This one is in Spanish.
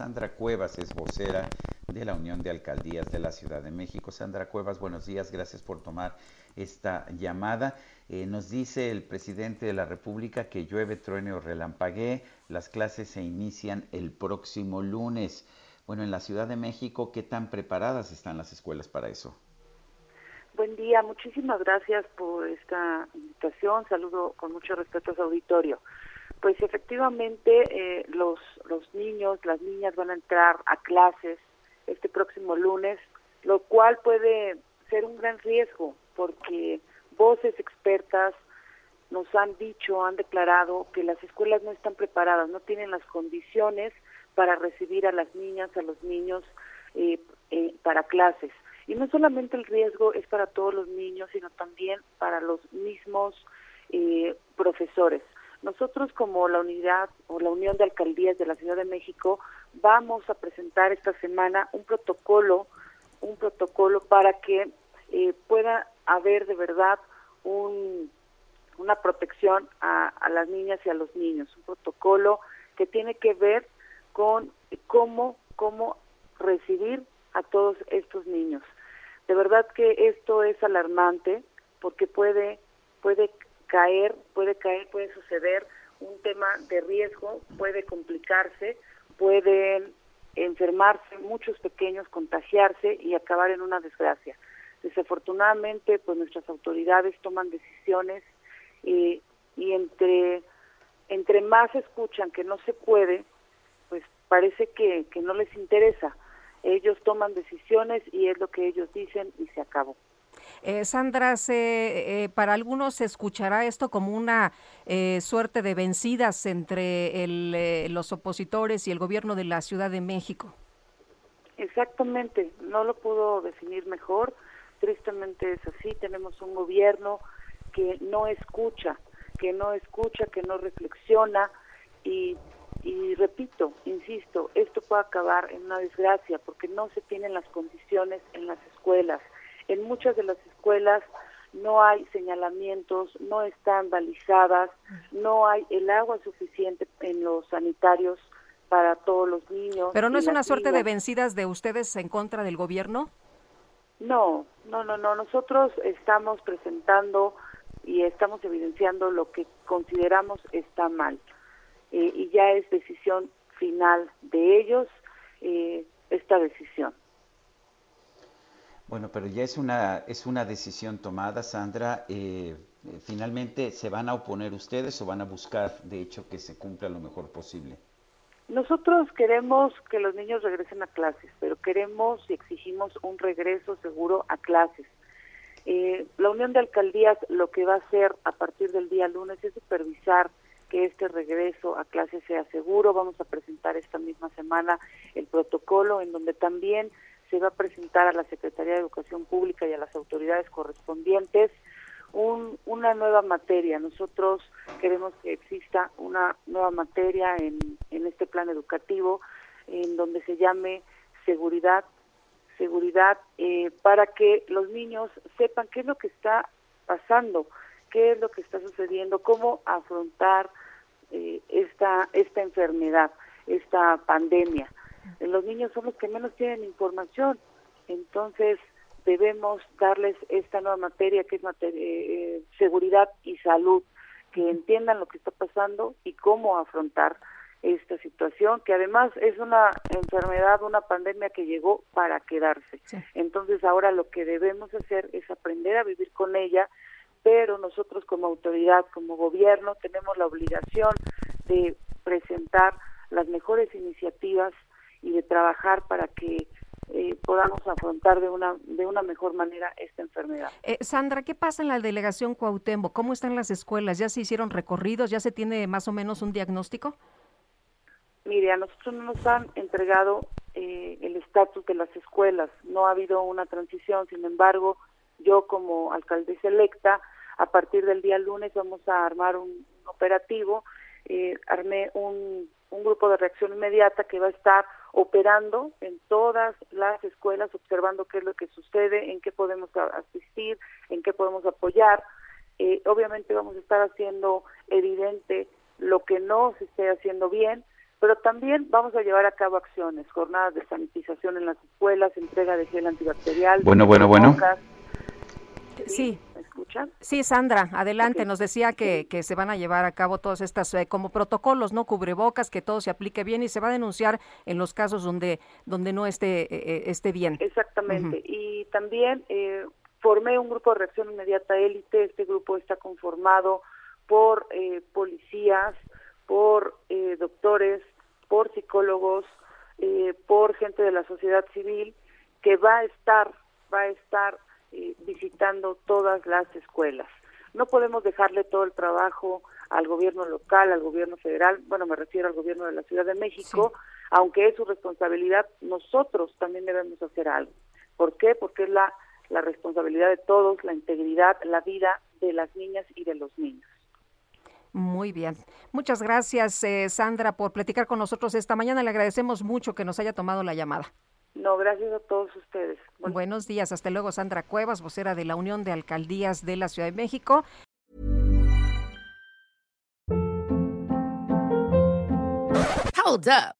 Sandra Cuevas es vocera de la Unión de Alcaldías de la Ciudad de México. Sandra Cuevas, buenos días, gracias por tomar esta llamada. Eh, nos dice el presidente de la República que llueve, truene o relampaguee, las clases se inician el próximo lunes. Bueno, en la Ciudad de México, ¿qué tan preparadas están las escuelas para eso? Buen día, muchísimas gracias por esta invitación. Saludo con mucho respeto a su auditorio. Pues efectivamente eh, los, los niños, las niñas van a entrar a clases este próximo lunes, lo cual puede ser un gran riesgo porque voces expertas nos han dicho, han declarado que las escuelas no están preparadas, no tienen las condiciones para recibir a las niñas, a los niños eh, eh, para clases. Y no solamente el riesgo es para todos los niños, sino también para los mismos eh, profesores. Nosotros como la unidad o la Unión de Alcaldías de la Ciudad de México vamos a presentar esta semana un protocolo, un protocolo para que pueda haber de verdad un, una protección a, a las niñas y a los niños, un protocolo que tiene que ver con cómo, cómo recibir a todos estos niños. De verdad que esto es alarmante porque puede, puede caer, puede caer, puede suceder un tema de riesgo, puede complicarse, pueden enfermarse muchos pequeños, contagiarse y acabar en una desgracia. Desafortunadamente, pues nuestras autoridades toman decisiones y, y entre, entre más escuchan que no se puede, pues parece que, que no les interesa. Ellos toman decisiones y es lo que ellos dicen y se acabó. Eh, Sandra, se, eh, para algunos se escuchará esto como una eh, suerte de vencidas entre el, eh, los opositores y el gobierno de la Ciudad de México. Exactamente, no lo pudo definir mejor. Tristemente es así. Tenemos un gobierno que no escucha, que no escucha, que no reflexiona y y repito, insisto, esto puede acabar en una desgracia porque no se tienen las condiciones en las escuelas. En muchas de las escuelas no hay señalamientos, no están balizadas, no hay el agua suficiente en los sanitarios para todos los niños. ¿Pero no es una suerte de vencidas de ustedes en contra del gobierno? No, no, no, no. Nosotros estamos presentando y estamos evidenciando lo que consideramos está mal. Eh, y ya es decisión final de ellos eh, esta decisión. Bueno, pero ya es una es una decisión tomada, Sandra. Eh, finalmente, ¿se van a oponer ustedes o van a buscar, de hecho, que se cumpla lo mejor posible? Nosotros queremos que los niños regresen a clases, pero queremos y exigimos un regreso seguro a clases. Eh, la Unión de Alcaldías lo que va a hacer a partir del día lunes es supervisar que este regreso a clase sea seguro. Vamos a presentar esta misma semana el protocolo en donde también se va a presentar a la Secretaría de Educación Pública y a las autoridades correspondientes un, una nueva materia. Nosotros queremos que exista una nueva materia en, en este plan educativo en donde se llame seguridad seguridad eh, para que los niños sepan qué es lo que está pasando, qué es lo que está sucediendo, cómo afrontar eh, esta, esta enfermedad, esta pandemia. Los niños son los que menos tienen información, entonces debemos darles esta nueva materia que es materia, eh, seguridad y salud, que entiendan lo que está pasando y cómo afrontar esta situación, que además es una enfermedad, una pandemia que llegó para quedarse. Entonces ahora lo que debemos hacer es aprender a vivir con ella, pero nosotros como autoridad, como gobierno, tenemos la obligación de presentar las mejores iniciativas y de trabajar para que eh, podamos afrontar de una de una mejor manera esta enfermedad. Eh, Sandra, ¿qué pasa en la delegación Cuauhtémoc? ¿Cómo están las escuelas? ¿Ya se hicieron recorridos? ¿Ya se tiene más o menos un diagnóstico? Mire, a nosotros no nos han entregado eh, el estatus de las escuelas, no ha habido una transición, sin embargo, yo como alcaldesa electa, a partir del día lunes vamos a armar un operativo, eh, armé un, un grupo de reacción inmediata que va a estar operando en todas las escuelas, observando qué es lo que sucede, en qué podemos asistir, en qué podemos apoyar. Eh, obviamente vamos a estar haciendo evidente lo que no se esté haciendo bien, pero también vamos a llevar a cabo acciones, jornadas de sanitización en las escuelas, entrega de gel antibacterial. Bueno, bueno, bueno. Sí. Sí, Sandra, adelante. Nos decía que, que, se van a llevar a cabo todas estas eh, como protocolos, no cubrebocas, que todo se aplique bien y se va a denunciar en los casos donde donde no esté eh, eh, esté bien. Exactamente. Y también formé un grupo de reacción inmediata élite. Este grupo está conformado por policías, por doctores, por psicólogos, por gente de la sociedad civil que va a estar va a estar eh, visitando todas las escuelas. No podemos dejarle todo el trabajo al gobierno local, al gobierno federal, bueno, me refiero al gobierno de la Ciudad de México, aunque es su responsabilidad, nosotros también debemos hacer algo. ¿Por qué? Porque es la, la responsabilidad de todos, la integridad, la vida de las niñas y de los niños. Muy bien. Muchas gracias, eh, Sandra, por platicar con nosotros esta mañana. Le agradecemos mucho que nos haya tomado la llamada. No, gracias a todos ustedes. Buenos días, hasta luego Sandra Cuevas, vocera de la Unión de Alcaldías de la Ciudad de México. Hold up.